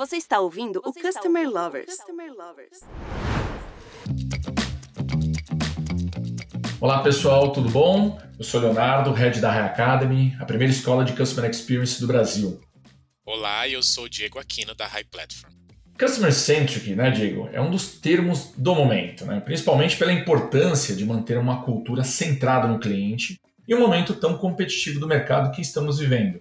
Você está ouvindo Você o Customer ouvindo Lovers. Customer Lovers. Olá pessoal, tudo bom? Eu sou Leonardo, head da High Academy, a primeira escola de Customer Experience do Brasil. Olá, eu sou o Diego Aquino da High Platform. Customer Centric, né, Diego, é um dos termos do momento, né? principalmente pela importância de manter uma cultura centrada no cliente em um momento tão competitivo do mercado que estamos vivendo.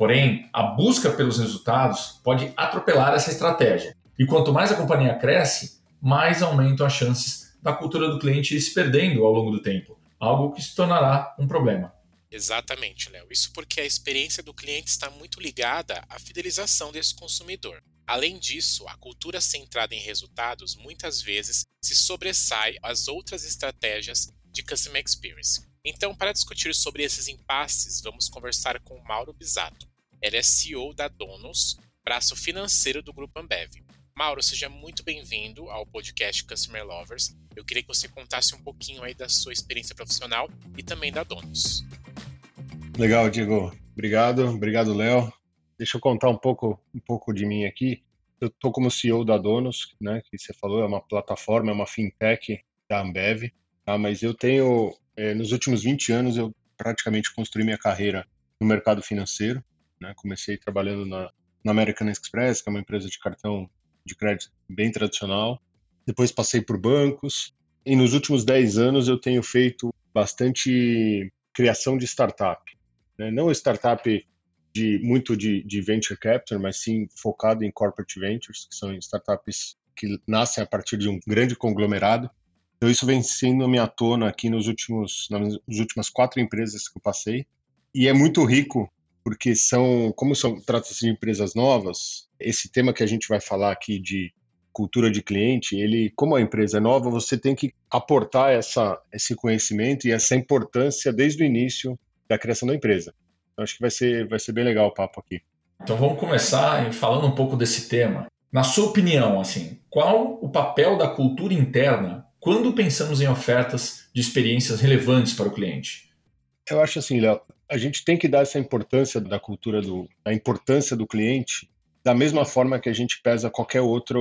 Porém, a busca pelos resultados pode atropelar essa estratégia. E quanto mais a companhia cresce, mais aumentam as chances da cultura do cliente ir se perdendo ao longo do tempo, algo que se tornará um problema. Exatamente, Léo. Isso porque a experiência do cliente está muito ligada à fidelização desse consumidor. Além disso, a cultura centrada em resultados muitas vezes se sobressai às outras estratégias de Customer Experience. Então, para discutir sobre esses impasses, vamos conversar com Mauro Bisato, ele é CEO da Donos, braço financeiro do Grupo Ambev. Mauro, seja muito bem-vindo ao podcast Customer Lovers. Eu queria que você contasse um pouquinho aí da sua experiência profissional e também da Donos. Legal, Diego. Obrigado, obrigado, Léo. Deixa eu contar um pouco, um pouco de mim aqui. Eu estou como CEO da Donos, né, que você falou, é uma plataforma, é uma fintech da Ambev, tá? mas eu tenho, é, nos últimos 20 anos, eu praticamente construí minha carreira no mercado financeiro. Né? Comecei trabalhando na, na American Express, que é uma empresa de cartão de crédito bem tradicional. Depois passei por bancos. E nos últimos 10 anos eu tenho feito bastante criação de startup. Né? Não startup de muito de, de venture capital, mas sim focado em corporate ventures, que são startups que nascem a partir de um grande conglomerado. Então isso vem sendo a minha tona aqui nos últimos nas últimas quatro empresas que eu passei e é muito rico porque são, como são trata-se de empresas novas, esse tema que a gente vai falar aqui de cultura de cliente, ele, como a empresa é nova, você tem que aportar essa, esse conhecimento e essa importância desde o início da criação da empresa. Então, acho que vai ser, vai ser bem legal o papo aqui. Então vamos começar falando um pouco desse tema. Na sua opinião, assim, qual o papel da cultura interna quando pensamos em ofertas de experiências relevantes para o cliente? Eu acho assim, Léo, a gente tem que dar essa importância da cultura do, da importância do cliente da mesma forma que a gente pesa qualquer outra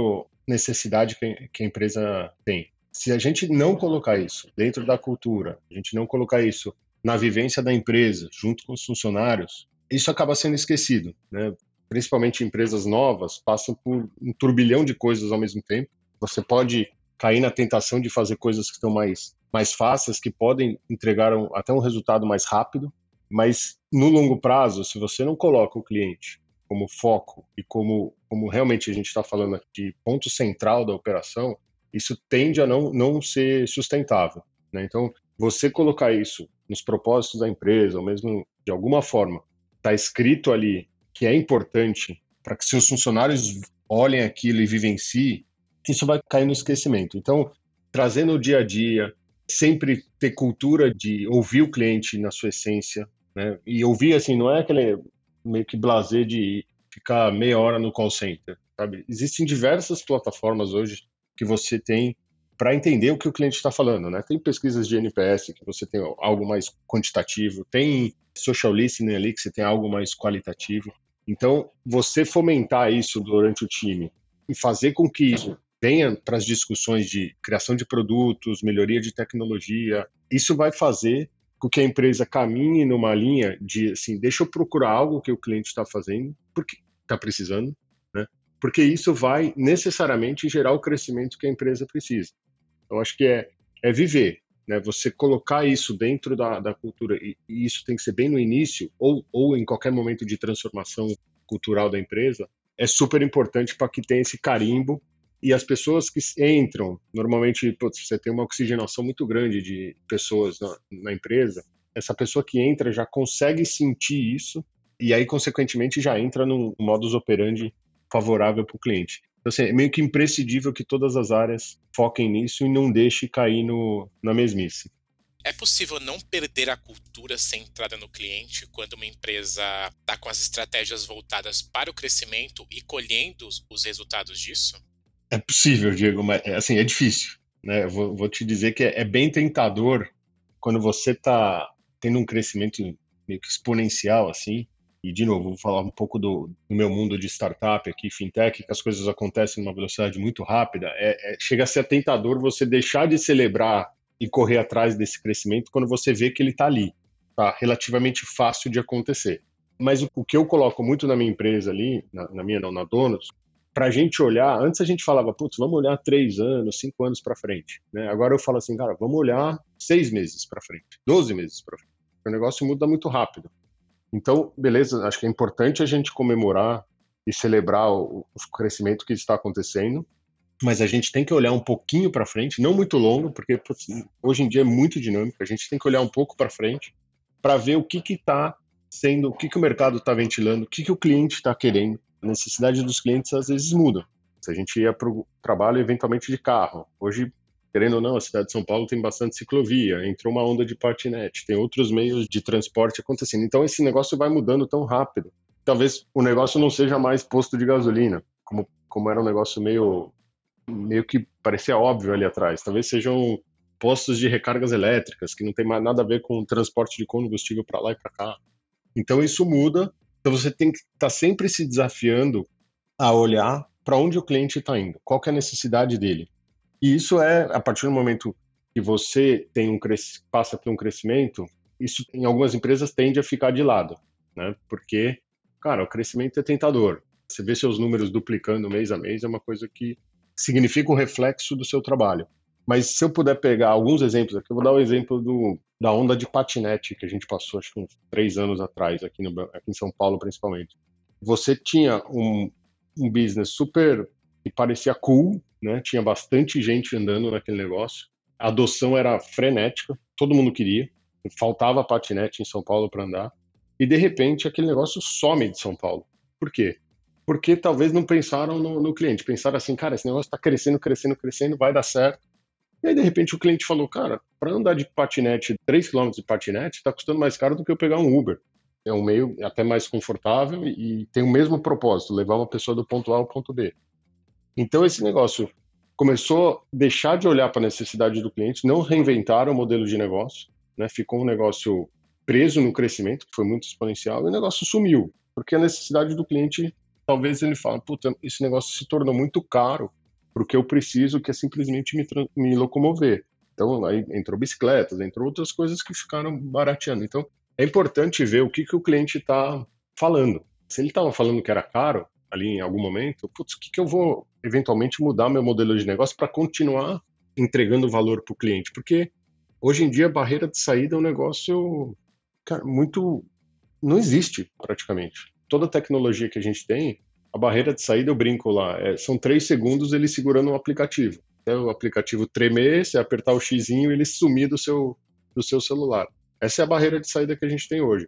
necessidade que, que a empresa tem. Se a gente não colocar isso dentro da cultura, a gente não colocar isso na vivência da empresa, junto com os funcionários, isso acaba sendo esquecido, né? Principalmente empresas novas passam por um turbilhão de coisas ao mesmo tempo. Você pode cair na tentação de fazer coisas que estão mais mais fáceis, que podem entregar um, até um resultado mais rápido, mas no longo prazo, se você não coloca o cliente como foco e como, como realmente a gente está falando de ponto central da operação, isso tende a não, não ser sustentável. Né? Então, você colocar isso nos propósitos da empresa, ou mesmo de alguma forma, está escrito ali que é importante para que seus funcionários olhem aquilo e vivenciem, isso vai cair no esquecimento. Então, trazendo o dia a dia, sempre ter cultura de ouvir o cliente na sua essência, né? E ouvir assim, não é aquele meio que blazer de ficar meia hora no call center, sabe? Existem diversas plataformas hoje que você tem para entender o que o cliente está falando, né? Tem pesquisas de NPS que você tem algo mais quantitativo, tem social listening ali que você tem algo mais qualitativo. Então, você fomentar isso durante o time e fazer com que isso venha para as discussões de criação de produtos, melhoria de tecnologia, isso vai fazer que a empresa caminhe numa linha de assim, deixa eu procurar algo que o cliente está fazendo, porque está precisando, né? Porque isso vai necessariamente gerar o crescimento que a empresa precisa. Eu acho que é, é viver, né? Você colocar isso dentro da, da cultura e, e isso tem que ser bem no início ou, ou em qualquer momento de transformação cultural da empresa é super importante para que tenha esse carimbo e as pessoas que entram, normalmente putz, você tem uma oxigenação muito grande de pessoas na, na, empresa, essa pessoa que entra já consegue sentir isso e aí, consequentemente, já entra num modus operandi favorável para o cliente. Então, assim, é meio que imprescindível que todas as áreas foquem nisso e não deixe cair no, na mesmice. É possível não perder a cultura centrada no cliente quando uma empresa está com as estratégias voltadas para o crescimento e colhendo os resultados disso? É possível, Diego, mas é, assim, é difícil. Né? Vou, vou, te dizer que é, é bem tentador quando você está tendo um crescimento meio que exponencial, assim, e de novo, vou falar um pouco do, do, meu mundo de startup aqui, fintech, que as coisas acontecem numa velocidade muito rápida, é, é, chega a ser tentador você deixar de celebrar e correr atrás desse crescimento quando você vê que ele está ali, está relativamente fácil de acontecer. Mas o, o, que eu coloco muito na minha empresa ali, na, na minha não, na Donuts, para a gente olhar, antes a gente falava, putz, vamos olhar três anos, cinco anos para frente. Né? Agora eu falo assim, cara, vamos olhar seis meses para frente, doze meses para frente. O negócio muda muito rápido. Então, beleza, acho que é importante a gente comemorar e celebrar o, o crescimento que está acontecendo, mas a gente tem que olhar um pouquinho para frente, não muito longo, porque putz, hoje em dia é muito dinâmico, a gente tem que olhar um pouco para frente para ver o que está sendo, o que, que o mercado está ventilando, o que, que o cliente está querendo. A necessidade dos clientes às vezes muda. Se a gente ia para o trabalho eventualmente de carro, hoje querendo ou não, a cidade de São Paulo tem bastante ciclovia, entrou uma onda de patinete, tem outros meios de transporte acontecendo. Então esse negócio vai mudando tão rápido. Talvez o negócio não seja mais posto de gasolina, como, como era um negócio meio, meio que parecia óbvio ali atrás. Talvez sejam postos de recargas elétricas, que não tem mais nada a ver com transporte de combustível para lá e para cá. Então isso muda. Então você tem que estar tá sempre se desafiando a olhar para onde o cliente está indo, qual é a necessidade dele. E isso é, a partir do momento que você tem um passa por um crescimento, isso em algumas empresas tende a ficar de lado, né? Porque, cara, o crescimento é tentador. Você vê seus números duplicando mês a mês, é uma coisa que significa um reflexo do seu trabalho. Mas se eu puder pegar alguns exemplos aqui, eu vou dar o um exemplo do, da onda de patinete que a gente passou, acho que uns três anos atrás, aqui, no, aqui em São Paulo principalmente. Você tinha um, um business super que parecia cool, né? Tinha bastante gente andando naquele negócio. A adoção era frenética, todo mundo queria. Faltava patinete em São Paulo para andar. E de repente aquele negócio some de São Paulo. Por quê? Porque talvez não pensaram no, no cliente. Pensaram assim, cara, esse negócio está crescendo, crescendo, crescendo, vai dar certo. E aí, de repente, o cliente falou, cara, para andar de patinete, 3 km de patinete, está custando mais caro do que eu pegar um Uber. É um meio até mais confortável e, tem o mesmo propósito, levar uma pessoa do ponto A ao ponto B. Então, esse negócio começou a deixar de olhar para a necessidade do cliente, não reinventaram o modelo de negócio, né? ficou um negócio preso no crescimento, que foi muito exponencial, e o negócio sumiu, porque a necessidade do cliente, talvez ele fale, puta, esse negócio se tornou muito caro para o que eu preciso, que é simplesmente me, me locomover. Então, aí entrou bicicletas, entrou outras coisas que ficaram barateando. Então, é importante ver o que, que o cliente está falando. Se ele estava falando que era caro, ali em algum momento, putz, o que, que eu vou eventualmente mudar meu modelo de negócio para continuar entregando valor para o cliente? Porque hoje em dia a barreira de saída é um negócio cara, muito. não existe praticamente. Toda a tecnologia que a gente tem, a barreira de saída, eu brinco lá, é, são três segundos ele segurando o um aplicativo. O aplicativo tremer, você apertar o xizinho ele sumir do seu, do seu celular. Essa é a barreira de saída que a gente tem hoje.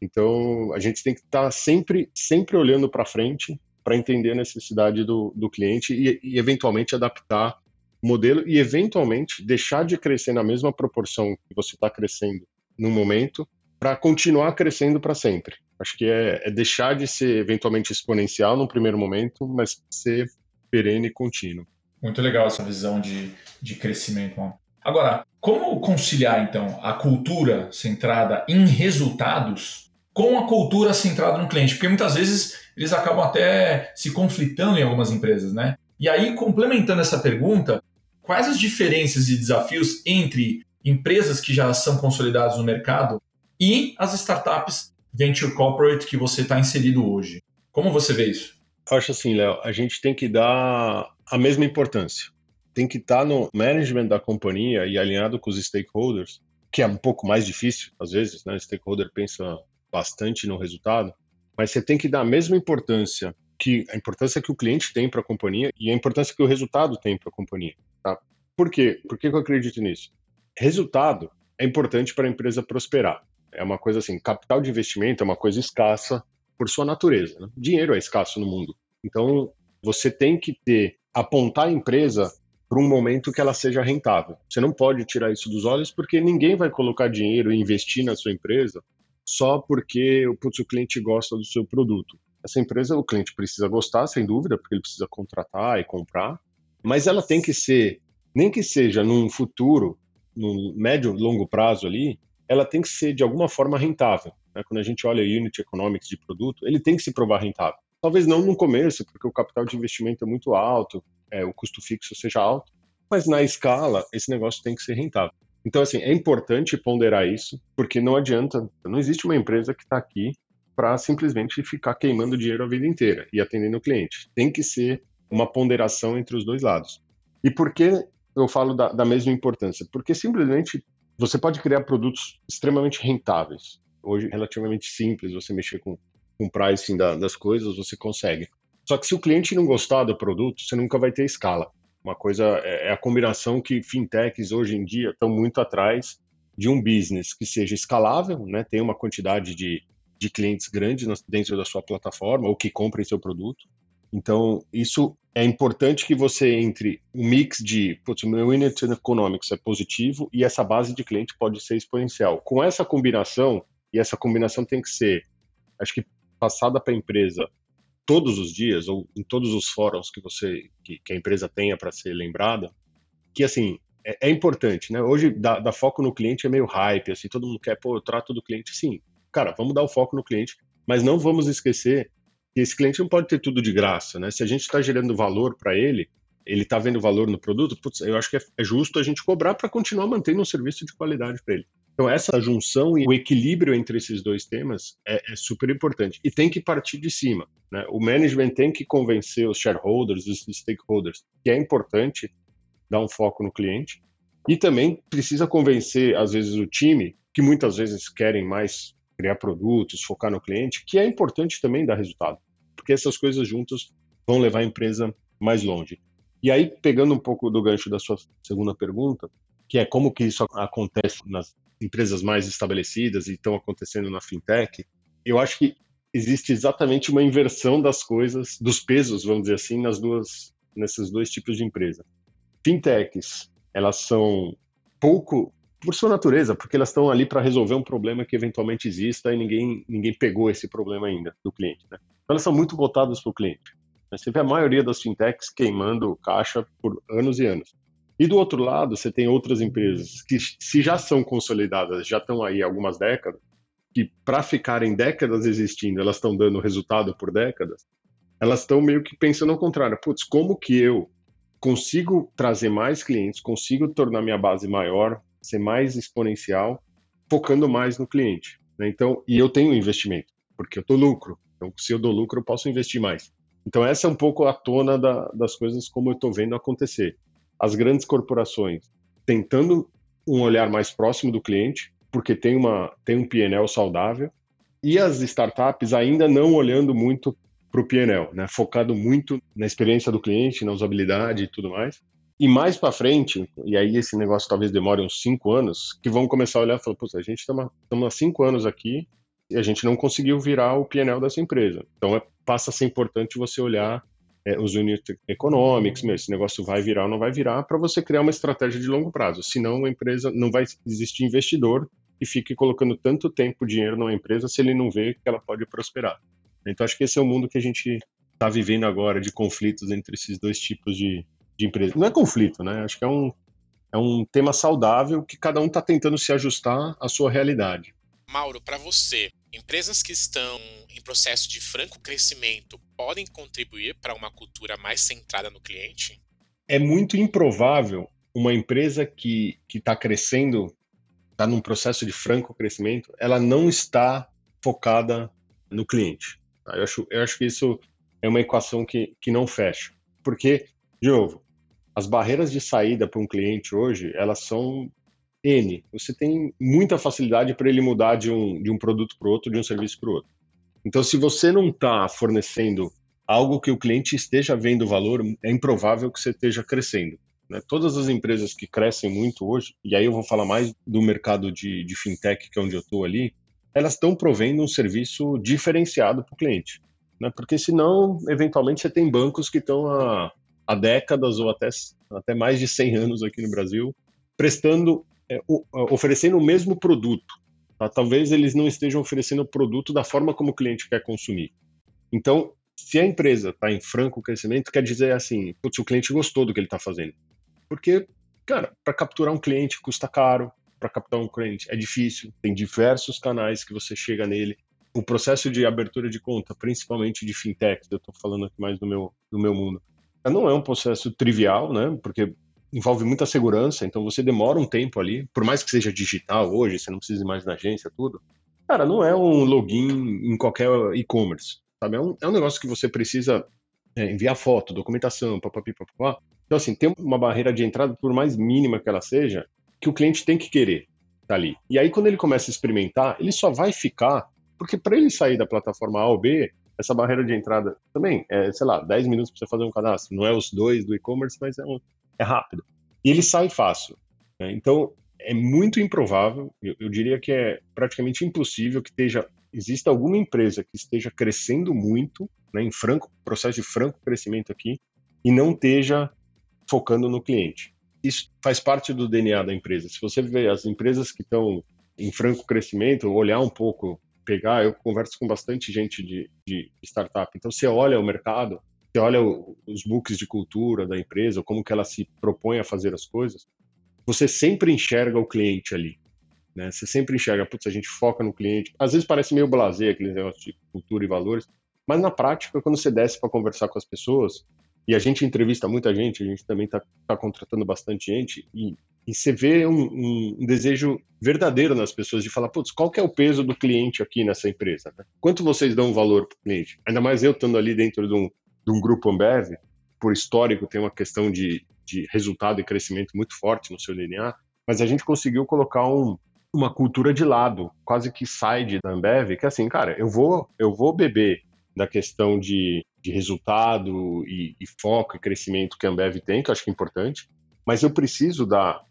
Então, a gente tem que estar tá sempre, sempre olhando para frente para entender a necessidade do, do cliente e, e, eventualmente, adaptar o modelo e, eventualmente, deixar de crescer na mesma proporção que você está crescendo no momento para continuar crescendo para sempre. Acho que é, é, deixar de ser, eventualmente, exponencial no primeiro momento, mas ser perene e contínuo. Muito legal essa visão de, de crescimento. Agora, como conciliar, então, a cultura centrada em resultados com a cultura centrada no cliente, porque muitas vezes eles acabam até se conflitando em algumas empresas, né? E aí, complementando essa pergunta, quais as diferenças e desafios entre empresas que já são consolidadas no mercado e as startups venture corporate que você está inserido hoje? Como você vê isso? Eu acho assim, Léo, a gente tem que dar a mesma importância. Tem que estar tá no management da companhia e alinhado com os stakeholders, que é um pouco mais difícil, às vezes, né? O stakeholder pensa bastante no resultado, mas você tem que dar a mesma importância que a importância que o cliente tem para a companhia e a importância que o resultado tem para a companhia. Tá? Por quê? Por que eu acredito nisso? Resultado é importante para a empresa prosperar. É uma coisa assim, capital de investimento é uma coisa escassa por sua natureza. Né? Dinheiro é escasso no mundo. Então, você tem que ter, apontar a empresa para um momento que ela seja rentável. Você não pode tirar isso dos olhos porque ninguém vai colocar dinheiro e investir na sua empresa só porque putz, o cliente gosta do seu produto. Essa empresa, o cliente precisa gostar, sem dúvida, porque ele precisa contratar e comprar, mas ela tem que ser, nem que seja num futuro, num médio longo prazo ali, ela tem que ser de alguma forma rentável. né, quando a gente olha unit economics de produto, ele tem que se provar rentável. Talvez não no começo, porque o capital de investimento é muito alto, é, o custo fixo seja alto, mas na escala, esse negócio tem que ser rentável. Então, assim, é importante ponderar isso, porque não adianta, não existe uma empresa que está aqui para simplesmente ficar queimando dinheiro a vida inteira e atendendo o cliente. Tem que ser uma ponderação entre os dois lados. E por que eu falo da, da mesma importância? Porque simplesmente você pode criar produtos extremamente rentáveis. Hoje, relativamente simples, você mexer com, o pricing da, das coisas, você consegue. Só que se o cliente não gostar do produto, você nunca vai ter escala. Uma coisa é, é a combinação que fintechs hoje em dia estão muito atrás de um business que seja escalável, né, tem uma quantidade de, de clientes grandes dentro da sua plataforma ou que comprem seu produto. Então, isso é importante que você entre um mix de, putz, meu unit economics é positivo e essa base de cliente pode ser exponencial. Com essa combinação, e essa combinação tem que ser, acho que passada para a empresa todos os dias ou em todos os fóruns que você que, que a empresa tenha para ser lembrada, que assim é, é, importante, né? Hoje dar, foco no cliente é meio hype, assim, todo mundo quer, pô, eu trato do cliente, sim, cara, vamos dar o foco no cliente, mas não vamos esquecer que esse cliente não pode ter tudo de graça, né? Se a gente está gerando valor para ele, ele está vendo valor no produto, putz, eu acho que é, é justo a gente cobrar para continuar mantendo um serviço de qualidade para ele. Então, essa junção e o equilíbrio entre esses dois temas é, é, super importante. E tem que partir de cima. Né? O management tem que convencer os shareholders, os stakeholders, que é importante dar um foco no cliente. E também precisa convencer, às vezes, o time, que muitas vezes querem mais criar produtos, focar no cliente, que é importante também dar resultado. Porque essas coisas juntas vão levar a empresa mais longe. E aí, pegando um pouco do gancho da sua segunda pergunta, que é como que isso acontece nas empresas mais estabelecidas e estão acontecendo na fintech, eu acho que existe exatamente uma inversão das coisas, dos pesos, vamos dizer assim, nas duas, nesses dois tipos de empresa. Fintechs, elas são pouco por sua natureza, porque elas estão ali para resolver um problema que eventualmente exista e ninguém, ninguém pegou esse problema ainda do cliente. Né? Então elas são muito voltadas para o cliente. Você vê a maioria das fintechs queimando caixa por anos e anos. E do outro lado, você tem outras empresas que, se já são consolidadas, já estão aí há algumas décadas, que para ficarem décadas existindo, elas estão dando resultado por décadas, elas estão meio que pensando ao contrário. Putz, como que eu consigo trazer mais clientes, consigo tornar minha base maior, ser mais exponencial, focando mais no cliente. Né? Então, e eu tenho investimento, porque eu dou lucro. Então, se eu dou lucro, eu posso investir mais. Então, essa é um pouco a tona da, das coisas como eu estou vendo acontecer as grandes corporações tentando um olhar mais próximo do cliente, porque tem, uma, tem um PNL saudável, e as startups ainda não olhando muito para o PNL, né? focado muito na experiência do cliente, na usabilidade e tudo mais. E mais para frente, e aí esse negócio talvez demore uns cinco anos, que vão começar a olhar e falar: Pô, a gente está há cinco anos aqui e a gente não conseguiu virar o PNL dessa empresa. Então é, passa a ser importante você olhar é, os unit economics, meu, esse negócio vai virar ou não vai virar, para você criar uma estratégia de longo prazo. Senão a empresa não vai existir investidor e fique colocando tanto tempo, dinheiro numa empresa se ele não vê que ela pode prosperar. Então acho que esse é o mundo que a gente está vivendo agora de conflitos entre esses dois tipos de, de empresas. Não é conflito, né? Acho que é um, é um tema saudável que cada um está tentando se ajustar à sua realidade. Mauro, para você, empresas que estão em processo de franco crescimento podem contribuir para uma cultura mais centrada no cliente? É muito improvável uma empresa que está crescendo, está num processo de franco crescimento, ela não está focada no cliente. Tá? Eu, acho, eu acho que isso é uma equação que, que não fecha. Porque, de novo, as barreiras de saída para um cliente hoje, elas são N. Você tem muita facilidade para ele mudar de um, de um produto para outro, de um serviço para outro. Então, se você não está fornecendo algo que o cliente esteja vendo valor, é improvável que você esteja crescendo. Né? Todas as empresas que crescem muito hoje, e aí eu vou falar mais do mercado de, de fintech, que é onde eu estou ali, elas estão provendo um serviço diferenciado para o cliente. Né? Porque senão, eventualmente, você tem bancos que estão há, há décadas ou até, até mais de 100 anos aqui no Brasil, prestando é, oferecendo o mesmo produto. Tá? Talvez eles não estejam oferecendo o produto da forma como o cliente quer consumir. Então, se a empresa está em franco crescimento, quer dizer assim, putz, o cliente gostou do que ele está fazendo. Porque, cara, para capturar um cliente custa caro, para captar um cliente? É difícil, tem diversos canais que você chega nele. O processo de abertura de conta, principalmente de fintech, eu estou falando aqui mais do meu, do meu mundo, não é um processo trivial, né? Porque envolve muita segurança, então você demora um tempo ali, por mais que seja digital hoje, você não precisa ir mais na agência, tudo. Cara, não é um login em qualquer e-commerce, sabe? É um, é um negócio que você precisa é, enviar foto, documentação, papapi, papapá. Então, assim, tem uma barreira de entrada, por mais mínima que ela seja, que o cliente tem que querer tá ali. E aí, quando ele começa a experimentar, ele só vai ficar, porque para ele sair da plataforma A ou B, essa barreira de entrada também é, sei lá, 10 minutos para você fazer um cadastro. Não é os dois do e-commerce, mas é, um, é rápido. E ele sai fácil. Né? Então, é muito improvável, eu, eu, diria que é praticamente impossível que esteja, exista alguma empresa que esteja crescendo muito, né, em franco, processo de franco crescimento aqui, e não esteja focando no cliente. Isso faz parte do DNA da empresa. Se você vê as empresas que estão em franco crescimento, olhar um pouco, pegar, eu converso com bastante gente de, de startup, então você olha o mercado, você olha os books de cultura da empresa, como que ela se propõe a fazer as coisas, você sempre enxerga o cliente ali. Né? Você sempre enxerga, putz, a gente foca no cliente. Às vezes parece meio blazer aquele negócio de cultura e valores, mas na prática, quando você desce para conversar com as pessoas, e a gente entrevista muita gente, a gente também está tá contratando bastante gente, e, e você vê um, um, desejo verdadeiro nas pessoas de falar, putz, qual que é o peso do cliente aqui nessa empresa? Né? Quanto vocês dão valor para o cliente? Ainda mais eu estando ali dentro de um, de um grupo Ambev, por histórico tem uma questão de, de resultado e crescimento muito forte no seu DNA, mas a gente conseguiu colocar um, uma cultura de lado, quase que side da Ambev, que é assim, cara, eu vou, eu vou beber da questão de, de resultado e, e, foco e crescimento que a Ambev tem, que eu acho que é importante, mas eu preciso dar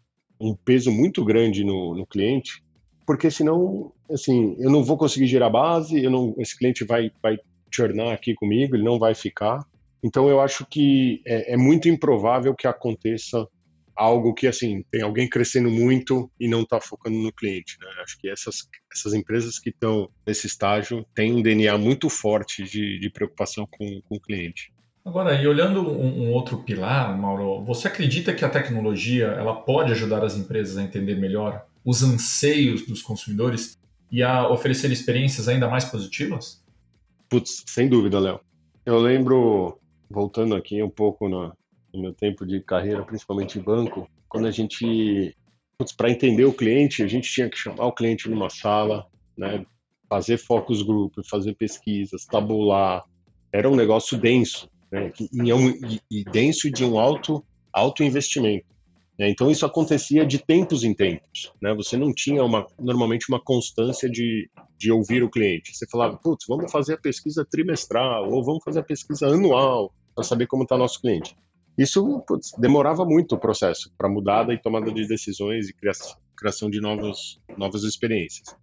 um peso muito grande no, no cliente, porque senão, assim, eu não vou conseguir gerar base, eu não, esse cliente vai, vai churnar aqui comigo, ele não vai ficar. Então eu acho que é, é muito improvável que aconteça algo que assim tem alguém crescendo muito e não está focando no cliente. Né? Acho que essas, essas empresas que estão nesse estágio têm um DNA muito forte de, de preocupação com, com o cliente. Agora, e olhando um, um, outro pilar, Mauro, você acredita que a tecnologia ela pode ajudar as empresas a entender melhor os anseios dos consumidores e a oferecer experiências ainda mais positivas? Putz, sem dúvida, Léo. Eu lembro, voltando aqui um pouco no, no meu tempo de carreira, principalmente em banco, quando a gente, para entender o cliente, a gente tinha que chamar o cliente numa sala, né, fazer focus group, fazer pesquisas, tabular. Era um negócio denso, né, e, e denso de um alto, alto investimento. Né? Então isso acontecia de tempos em tempos. Né? Você não tinha uma, normalmente uma constância de, de ouvir o cliente. Você falava, putz, vamos fazer a pesquisa trimestral ou vamos fazer a pesquisa anual para saber como está nosso cliente. Isso putz, demorava muito o processo para mudada e tomada de decisões e criação, criação de novos, novas experiências.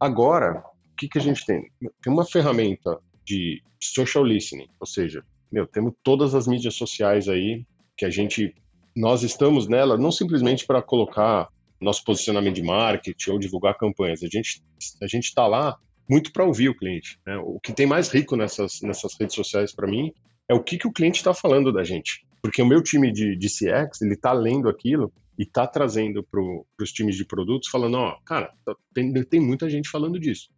Agora, o que, que a gente tem? Tem uma ferramenta de social listening, ou seja, meu, temos todas as mídias sociais aí que a gente nós estamos nela não simplesmente para colocar nosso posicionamento de marketing ou divulgar campanhas. A gente a gente está lá muito para ouvir o cliente. Né? O que tem mais rico nessas nessas redes sociais para mim é o que, que o cliente está falando da gente. Porque o meu time de, de CX, ele está lendo aquilo e está trazendo para os times de produtos, falando, ó, cara, tá, tem, tem muita gente falando disso.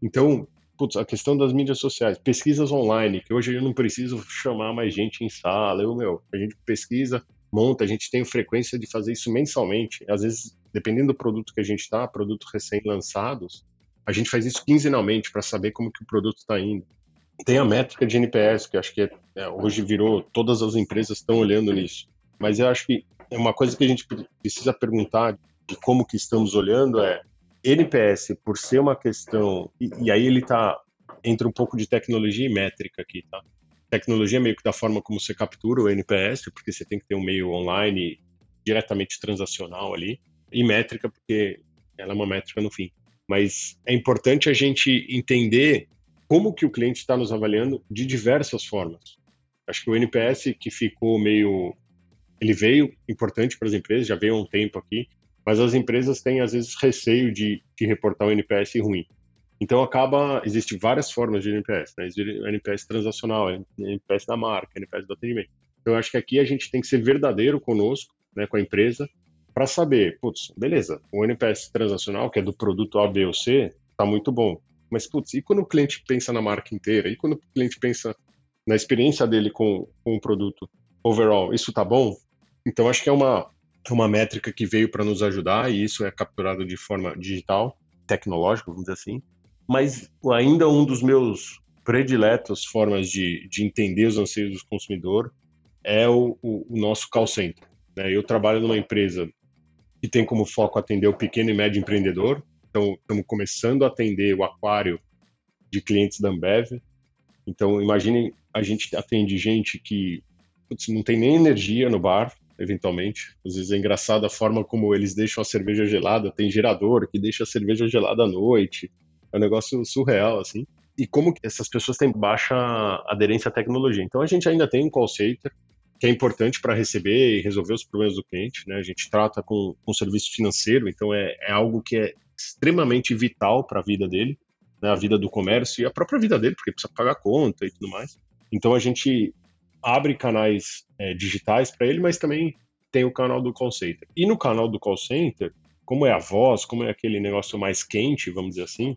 Então, putz, a questão das mídias sociais, pesquisas online, que hoje eu não preciso chamar mais gente em sala, eu, meu, a gente pesquisa, monta, a gente tem frequência de fazer isso mensalmente. Às vezes, dependendo do produto que a gente está, produtos recém-lançados, a gente faz isso quinzenalmente para saber como que o produto está indo. Tem a métrica de NPS, que acho que é, é, hoje virou, todas as empresas estão olhando nisso. Mas eu acho que é uma coisa que a gente precisa perguntar de como que estamos olhando é NPS, por ser uma questão, e, e aí ele tá, entra um pouco de tecnologia e métrica aqui, tá? Tecnologia meio que da forma como você captura o NPS, porque você tem que ter um meio online diretamente transacional ali, e métrica, porque ela é uma métrica no fim. Mas é importante a gente entender como que o cliente está nos avaliando de diversas formas. Acho que o NPS que ficou meio, ele veio importante para as empresas, já veio há um tempo aqui, mas as empresas têm às vezes receio de, de reportar o NPS ruim. Então acaba, existe várias formas de NPS, né? NPS transacional, NPS da marca, NPS do atendimento. Então eu acho que aqui a gente tem que ser verdadeiro conosco, né, com a empresa, para saber, putz, beleza, o NPS transacional, que é do produto A, B ou C, tá muito bom. Mas, putz, e quando o cliente pensa na marca inteira? E quando o cliente pensa na experiência dele com, com o produto overall, isso tá bom? Então, acho que é uma, uma métrica que veio para nos ajudar e isso é capturado de forma digital, tecnológica, vamos dizer assim. Mas ainda um dos meus prediletos formas de, de entender os anseios do consumidor é o, o, o nosso call center. Né? Eu trabalho numa empresa que tem como foco atender o pequeno e médio empreendedor. Então, estamos começando a atender o aquário de clientes da Ambev. Então, imaginem, a gente atende gente que putz, não tem nem energia no bar, eventualmente. Às vezes é engraçado a forma como eles deixam a cerveja gelada. Tem gerador que deixa a cerveja gelada à noite. É um negócio surreal, assim. E como essas pessoas têm baixa aderência à tecnologia. Então, a gente ainda tem um call center que é importante para receber e resolver os problemas do cliente. Né? A gente trata com, com serviço financeiro, então é, é algo que é extremamente vital para a vida dele, né? a vida do comércio e a própria vida dele, porque precisa pagar conta e tudo mais. Então a gente abre canais é, digitais para ele, mas também tem o canal do call center. E no canal do call center, como é a voz, como é aquele negócio mais quente, vamos dizer assim,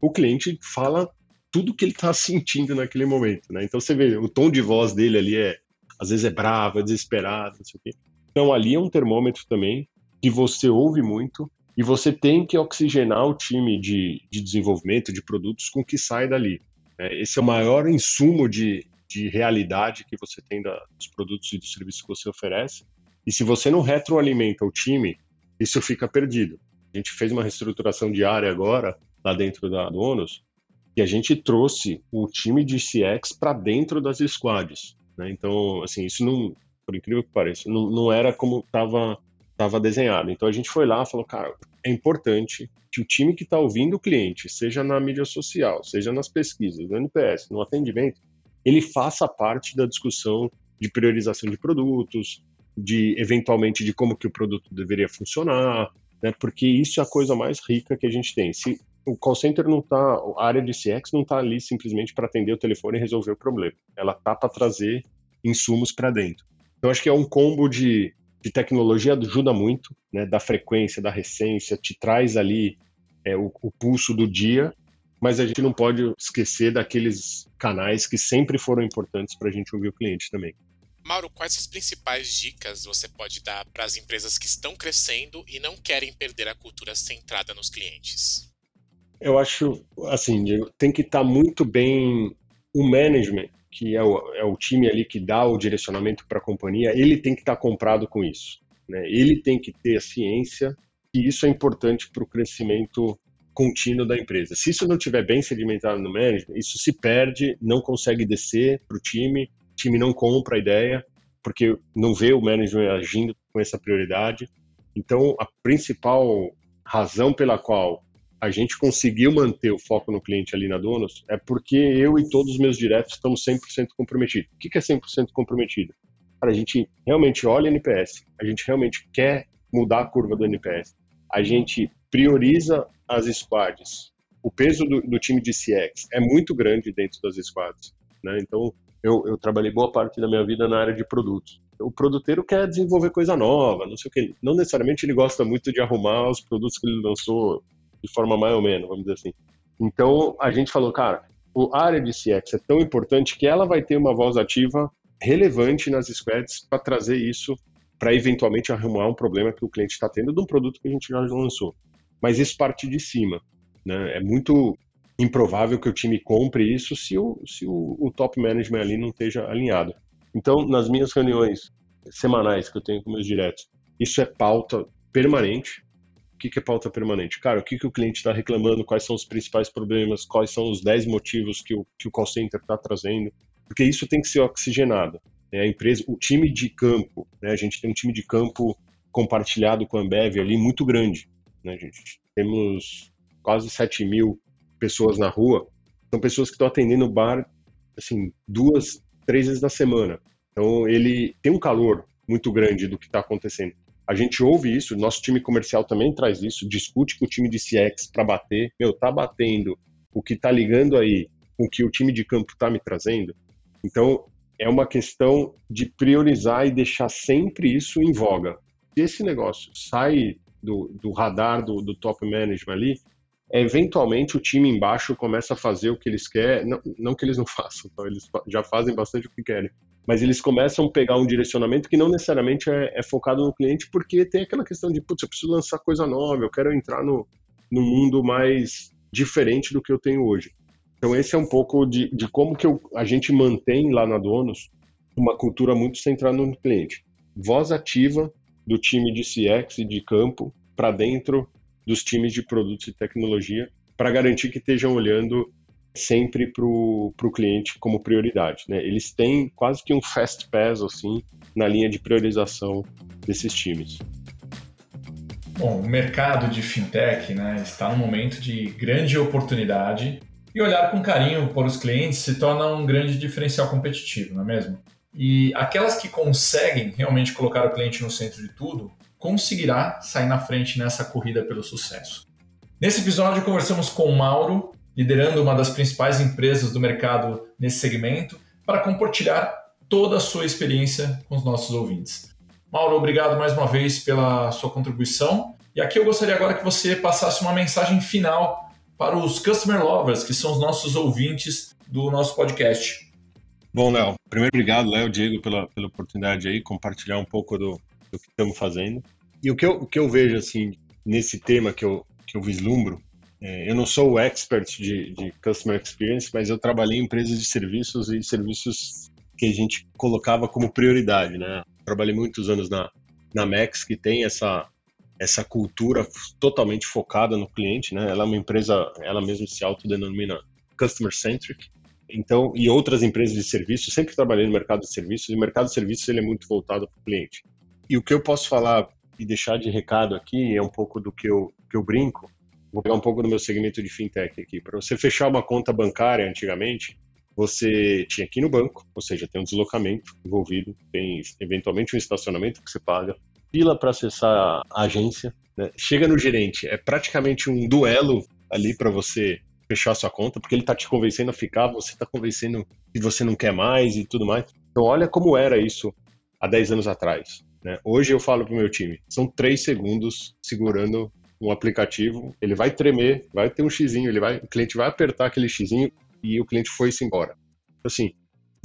o cliente fala tudo que ele está sentindo naquele momento, né? Então você vê o tom de voz dele ali é às vezes é bravo, é desesperado, não sei o quê. Então ali é um termômetro também que você ouve muito e você tem que oxigenar o time de, de desenvolvimento de produtos com que sai dali. É, esse é o maior insumo de, de realidade que você tem da, dos produtos e dos serviços que você oferece. E se você não retroalimenta o time, isso fica perdido. A gente fez uma reestruturação diária agora, lá dentro da Donos, e a gente trouxe o time de CX para dentro das squads. Né? Então, assim, isso não, por incrível que pareça, não, não era como estava tava desenhado. Então a gente foi lá e falou, cara, é importante que o time que está ouvindo o cliente, seja na mídia social, seja nas pesquisas, no NPS, no atendimento, ele faça parte da discussão de priorização de produtos, de eventualmente de como que o produto deveria funcionar, né? Porque isso é a coisa mais rica que a gente tem. Se o call center não está, a área de CX não está ali simplesmente para atender o telefone e resolver o problema. Ela tá para trazer insumos para dentro. Então acho que é um combo de, de tecnologia ajuda muito, né, da frequência, da recência, te traz ali é, o, o pulso do dia, mas a gente não pode esquecer daqueles canais que sempre foram importantes para a gente ouvir o cliente também. Mauro, quais as principais dicas você pode dar para as empresas que estão crescendo e não querem perder a cultura centrada nos clientes? Eu acho, assim, tem que estar tá muito bem o management, que é o, é o time ali que dá o direcionamento para a companhia, ele tem que estar tá comprado com isso. Né? Ele tem que ter a ciência que isso é importante para o crescimento contínuo da empresa. Se isso não estiver bem sedimentado no management, isso se perde, não consegue descer para o time, o time não compra a ideia, porque não vê o management agindo com essa prioridade. Então, a principal razão pela qual a gente conseguiu manter o foco no cliente ali na Donos é porque eu e todos os meus diretos estamos 100% comprometidos. O que é 100% comprometido? A gente realmente olha NPS, a gente realmente quer mudar a curva do NPS, a gente prioriza as squads. O peso do, do time de CX é muito grande dentro das squads. Né? Então, eu, eu trabalhei boa parte da minha vida na área de produtos o produteiro quer desenvolver coisa nova, não sei o que. Não necessariamente ele gosta muito de arrumar os produtos que ele lançou de forma mais ou menos, vamos dizer assim. Então, a gente falou, cara, a área de CX é tão importante que ela vai ter uma voz ativa relevante nas squads para trazer isso para eventualmente arrumar um problema que o cliente está tendo de um produto que a gente já lançou. Mas isso parte de cima. Né? É muito improvável que o time compre isso se o, se o, o top management ali não esteja alinhado. Então, nas minhas reuniões semanais que eu tenho com meus diretos, isso é pauta permanente que, que é pauta permanente? Cara, o que, que o cliente está reclamando, quais são os principais problemas, quais são os 10 motivos que o, que o call center está trazendo, porque isso tem que ser oxigenado. Né? A empresa, o time de campo, né? a gente tem um time de campo compartilhado com a Ambev ali muito grande. Né, gente? Temos quase 7 mil pessoas na rua, são pessoas que estão atendendo o bar assim, duas, três vezes na semana. Então ele tem um calor muito grande do que está acontecendo. A gente ouve isso, nosso time comercial também traz isso, discute com o time de CX para bater. Meu, tá batendo o que tá ligando aí com o que o time de campo tá me trazendo. Então, é uma questão de priorizar e deixar sempre isso em voga. Se esse negócio sai do, do radar do, do top management ali, eventualmente o time embaixo começa a fazer o que eles querem, não, não que eles não façam, então eles já fazem bastante o que querem, mas eles começam a pegar um direcionamento que não necessariamente é, é focado no cliente, porque tem aquela questão de, putz, eu preciso lançar coisa nova, eu quero entrar no, no mundo mais diferente do que eu tenho hoje. Então esse é um pouco de, de como que eu, a gente mantém lá na Donos uma cultura muito centrada no cliente. Voz ativa do time de CX e de campo para dentro dos times de produtos e tecnologia para garantir que estejam olhando sempre para o cliente como prioridade. Né? Eles têm quase que um fast pass assim na linha de priorização desses times. Bom, o mercado de fintech né, está num momento de grande oportunidade e olhar com carinho para os clientes se torna um grande diferencial competitivo, não é mesmo? E aquelas que conseguem realmente colocar o cliente no centro de tudo, conseguirá sair na frente nessa corrida pelo sucesso. Nesse episódio, conversamos com o Mauro, liderando uma das principais empresas do mercado nesse segmento, para compartilhar toda a sua experiência com os nossos ouvintes. Mauro, obrigado mais uma vez pela sua contribuição. E aqui eu gostaria agora que você passasse uma mensagem final para os customer lovers, que são os nossos ouvintes do nosso podcast. Bom, Léo, primeiro obrigado, Léo, Diego, pela, pela oportunidade aí, compartilhar um pouco do, do que estamos fazendo. E o que eu, o que eu vejo, assim, nesse tema que eu, que eu vislumbro, é, eu não sou o expert de, de Customer Experience, mas eu trabalhei em empresas de serviços e serviços que a gente colocava como prioridade, né? Trabalhei muitos anos na, na Max, que tem essa, essa cultura totalmente focada no cliente, né? Ela é uma empresa, ela mesma se autodenomina customer centric. Então, e outras empresas de serviços, sempre trabalhei no mercado de serviços, e o mercado de serviços ele é muito voltado para o cliente. E o que eu posso falar e deixar de recado aqui é um pouco do que eu, que eu brinco. Vou pegar um pouco do meu segmento de fintech aqui. Para você fechar uma conta bancária antigamente, você tinha aqui no banco, ou seja, tem um deslocamento envolvido, tem eventualmente um estacionamento que você paga, fila para acessar a agência, né? chega no gerente, é praticamente um duelo ali para você fechar sua conta, porque ele está te convencendo a ficar, você está convencendo que você não quer mais e tudo mais. Então, olha como era isso há 10 anos atrás. Né? Hoje eu falo para o meu time, são 3 segundos segurando um aplicativo, ele vai tremer, vai ter um xizinho, ele vai, o cliente vai apertar aquele xizinho e o cliente foi-se embora. Então, assim,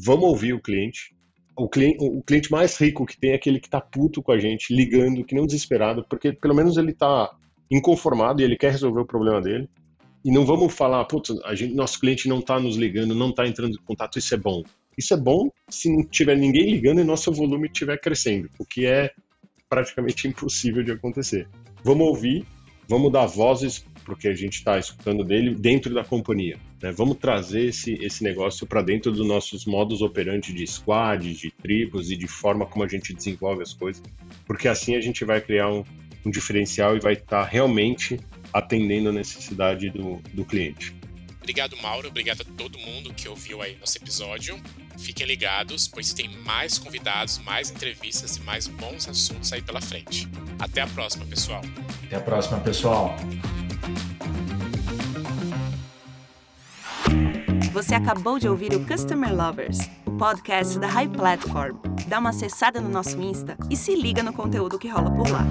vamos ouvir o cliente. O cliente, o cliente mais rico que tem é aquele que está puto com a gente, ligando, que não desesperado, porque pelo menos ele está inconformado e ele quer resolver o problema dele. E não vamos falar, putz, nosso cliente não está nos ligando, não está entrando em contato, isso é bom. Isso é bom se não tiver ninguém ligando e nosso volume estiver crescendo, o que é praticamente impossível de acontecer. Vamos ouvir, vamos dar vozes porque a gente está escutando dele dentro da companhia. Né? Vamos trazer esse, esse negócio para dentro dos nossos modos operantes de squad, de tribos e de forma como a gente desenvolve as coisas, porque assim a gente vai criar um, um diferencial e vai estar tá realmente atendendo a necessidade do, do cliente. Obrigado, Mauro. Obrigado a todo mundo que ouviu aí nosso episódio. Fiquem ligados, pois tem mais convidados, mais entrevistas e mais bons assuntos aí pela frente. Até a próxima, pessoal. Até a próxima, pessoal. Você acabou de ouvir o Customer Lovers, o podcast da High Platform. Dá uma acessada no nosso Insta e se liga no conteúdo que rola por lá.